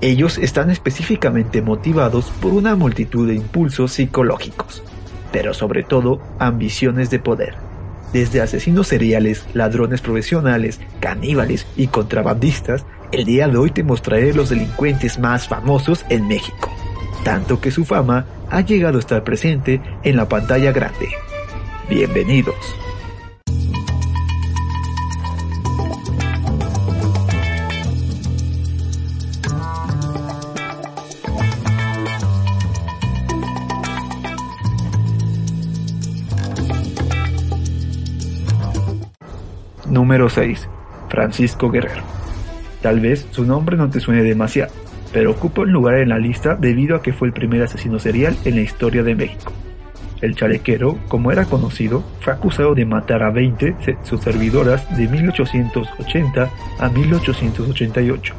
Ellos están específicamente motivados por una multitud de impulsos psicológicos, pero sobre todo ambiciones de poder. Desde asesinos seriales, ladrones profesionales, caníbales y contrabandistas, el día de hoy te mostraré los delincuentes más famosos en México, tanto que su fama ha llegado a estar presente en la pantalla grande. Bienvenidos. Número 6. Francisco Guerrero. Tal vez su nombre no te suene demasiado, pero ocupa un lugar en la lista debido a que fue el primer asesino serial en la historia de México. El chalequero, como era conocido, fue acusado de matar a 20 de sus servidoras de 1880 a 1888.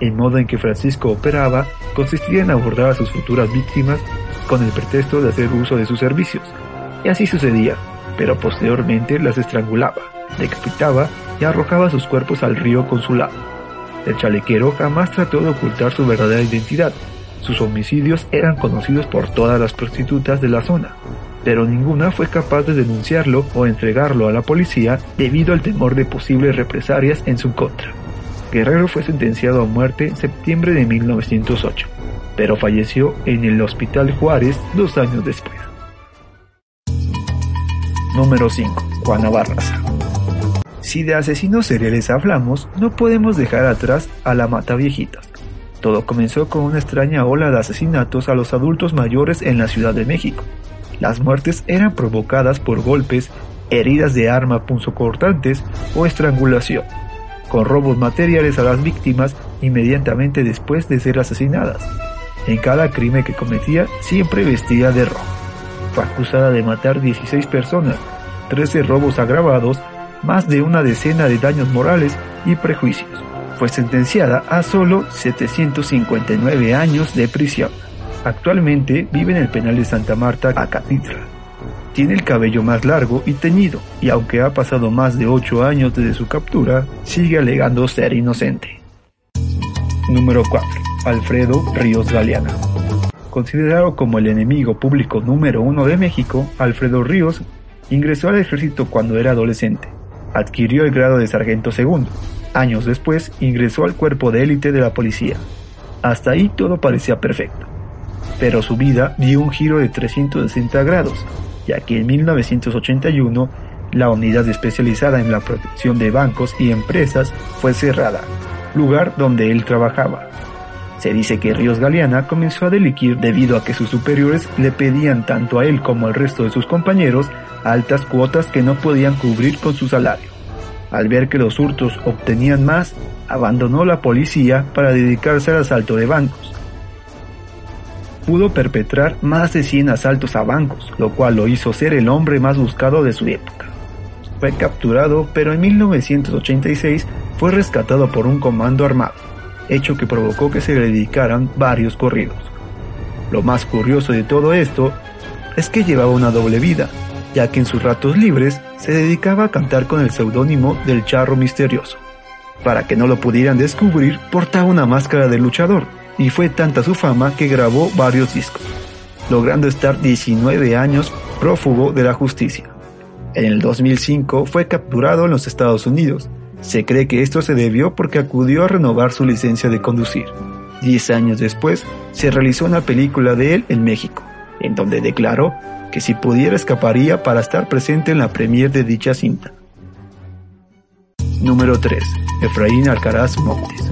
El modo en que Francisco operaba consistía en abordar a sus futuras víctimas con el pretexto de hacer uso de sus servicios. Y así sucedía, pero posteriormente las estrangulaba, decapitaba y arrojaba sus cuerpos al río con su lado. El chalequero jamás trató de ocultar su verdadera identidad. Sus homicidios eran conocidos por todas las prostitutas de la zona, pero ninguna fue capaz de denunciarlo o entregarlo a la policía debido al temor de posibles represalias en su contra. Guerrero fue sentenciado a muerte en septiembre de 1908, pero falleció en el Hospital Juárez dos años después. Número 5. Juana Barraza. Si de asesinos seriales hablamos, no podemos dejar atrás a la mata viejitas. Todo comenzó con una extraña ola de asesinatos a los adultos mayores en la Ciudad de México. Las muertes eran provocadas por golpes, heridas de arma punzocortantes o estrangulación, con robos materiales a las víctimas inmediatamente después de ser asesinadas. En cada crimen que cometía siempre vestía de rojo. Fue acusada de matar 16 personas, 13 robos agravados más de una decena de daños morales y prejuicios. Fue sentenciada a solo 759 años de prisión. Actualmente vive en el penal de Santa Marta, Acatitla. Tiene el cabello más largo y teñido, y aunque ha pasado más de 8 años desde su captura, sigue alegando ser inocente. Número 4. Alfredo Ríos Galeana. Considerado como el enemigo público número uno de México, Alfredo Ríos ingresó al ejército cuando era adolescente adquirió el grado de sargento segundo. Años después ingresó al cuerpo de élite de la policía. Hasta ahí todo parecía perfecto. Pero su vida dio un giro de 360 grados, ya que en 1981 la unidad especializada en la protección de bancos y empresas fue cerrada, lugar donde él trabajaba. Se dice que Ríos Galeana comenzó a delinquir debido a que sus superiores le pedían tanto a él como al resto de sus compañeros altas cuotas que no podían cubrir con su salario. Al ver que los hurtos obtenían más, abandonó la policía para dedicarse al asalto de bancos. Pudo perpetrar más de 100 asaltos a bancos, lo cual lo hizo ser el hombre más buscado de su época. Fue capturado, pero en 1986 fue rescatado por un comando armado, hecho que provocó que se le dedicaran varios corridos. Lo más curioso de todo esto es que llevaba una doble vida, ya que en sus ratos libres se dedicaba a cantar con el seudónimo del Charro Misterioso. Para que no lo pudieran descubrir, portaba una máscara de luchador, y fue tanta su fama que grabó varios discos, logrando estar 19 años prófugo de la justicia. En el 2005 fue capturado en los Estados Unidos. Se cree que esto se debió porque acudió a renovar su licencia de conducir. Diez años después, se realizó una película de él en México, en donde declaró que si pudiera escaparía para estar presente en la premier de dicha cinta. Número 3. Efraín Alcaraz Montes.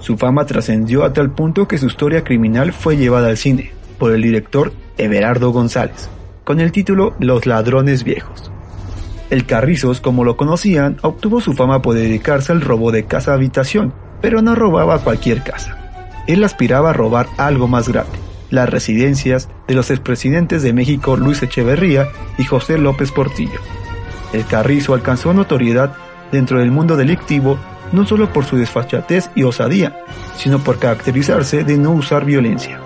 Su fama trascendió a tal punto que su historia criminal fue llevada al cine por el director Everardo González, con el título Los ladrones viejos. El Carrizos, como lo conocían, obtuvo su fama por dedicarse al robo de casa-habitación, pero no robaba cualquier casa. Él aspiraba a robar algo más grande, las residencias de los expresidentes de México Luis Echeverría y José López Portillo. El Carrizo alcanzó notoriedad dentro del mundo delictivo no solo por su desfachatez y osadía, sino por caracterizarse de no usar violencia.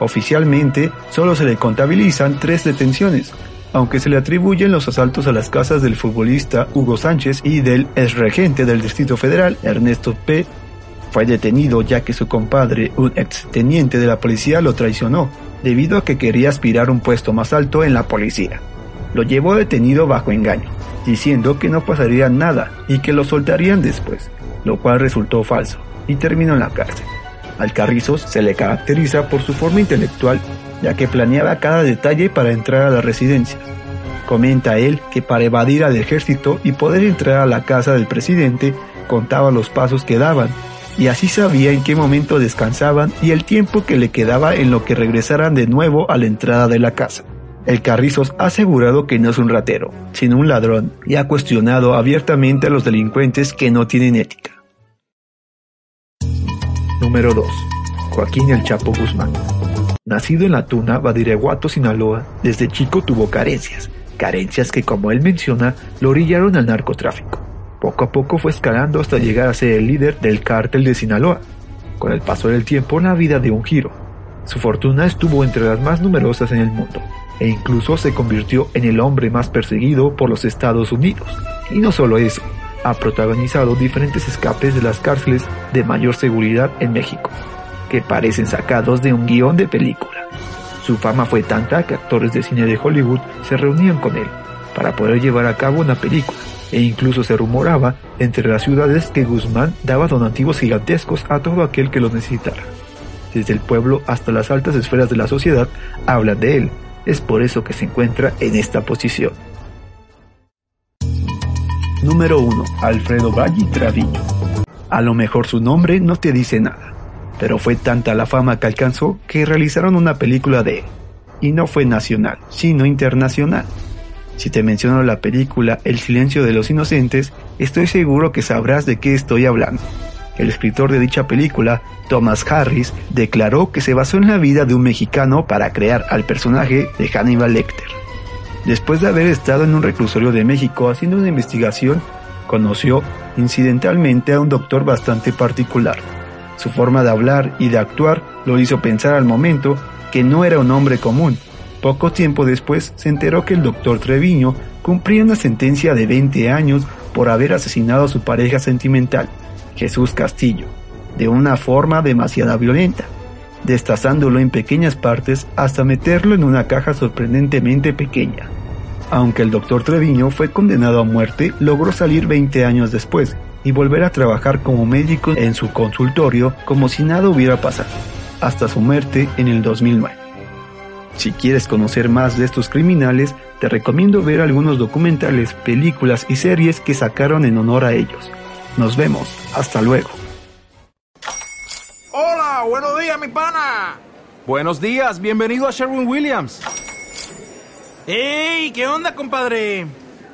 Oficialmente, solo se le contabilizan tres detenciones, aunque se le atribuyen los asaltos a las casas del futbolista Hugo Sánchez y del exregente del Distrito Federal, Ernesto P. Fue detenido ya que su compadre, un exteniente de la policía, lo traicionó, debido a que quería aspirar un puesto más alto en la policía. Lo llevó detenido bajo engaño, diciendo que no pasaría nada y que lo soltarían después, lo cual resultó falso, y terminó en la cárcel. Al Carrizos se le caracteriza por su forma intelectual, ya que planeaba cada detalle para entrar a la residencia. Comenta él que para evadir al ejército y poder entrar a la casa del presidente, contaba los pasos que daban, y así sabía en qué momento descansaban y el tiempo que le quedaba en lo que regresaran de nuevo a la entrada de la casa. El Carrizos ha asegurado que no es un ratero, sino un ladrón, y ha cuestionado abiertamente a los delincuentes que no tienen ética. Número 2. Joaquín El Chapo Guzmán. Nacido en La Tuna, Badireguato, Sinaloa, desde chico tuvo carencias, carencias que como él menciona lo orillaron al narcotráfico. Poco a poco fue escalando hasta llegar a ser el líder del cártel de Sinaloa. Con el paso del tiempo la vida dio un giro. Su fortuna estuvo entre las más numerosas en el mundo, e incluso se convirtió en el hombre más perseguido por los Estados Unidos. Y no solo eso, ha protagonizado diferentes escapes de las cárceles de mayor seguridad en México, que parecen sacados de un guion de película. Su fama fue tanta que actores de cine de Hollywood se reunían con él para poder llevar a cabo una película, e incluso se rumoraba entre las ciudades que Guzmán daba donativos gigantescos a todo aquel que los necesitara. Desde el pueblo hasta las altas esferas de la sociedad hablan de él, es por eso que se encuentra en esta posición. Número 1. Alfredo Valle Travillo. A lo mejor su nombre no te dice nada, pero fue tanta la fama que alcanzó que realizaron una película de él. Y no fue nacional, sino internacional. Si te menciono la película El silencio de los inocentes, estoy seguro que sabrás de qué estoy hablando. El escritor de dicha película, Thomas Harris, declaró que se basó en la vida de un mexicano para crear al personaje de Hannibal Lecter. Después de haber estado en un reclusorio de México haciendo una investigación, conoció incidentalmente a un doctor bastante particular. Su forma de hablar y de actuar lo hizo pensar al momento que no era un hombre común. Poco tiempo después se enteró que el doctor Treviño cumplía una sentencia de 20 años por haber asesinado a su pareja sentimental, Jesús Castillo, de una forma demasiado violenta, destazándolo en pequeñas partes hasta meterlo en una caja sorprendentemente pequeña. Aunque el doctor Treviño fue condenado a muerte, logró salir 20 años después y volver a trabajar como médico en su consultorio como si nada hubiera pasado, hasta su muerte en el 2009. Si quieres conocer más de estos criminales, te recomiendo ver algunos documentales, películas y series que sacaron en honor a ellos. Nos vemos. Hasta luego. Hola, buenos días, mi pana. Buenos días, bienvenido a Sherwin Williams. ¡Ey! ¿Qué onda, compadre?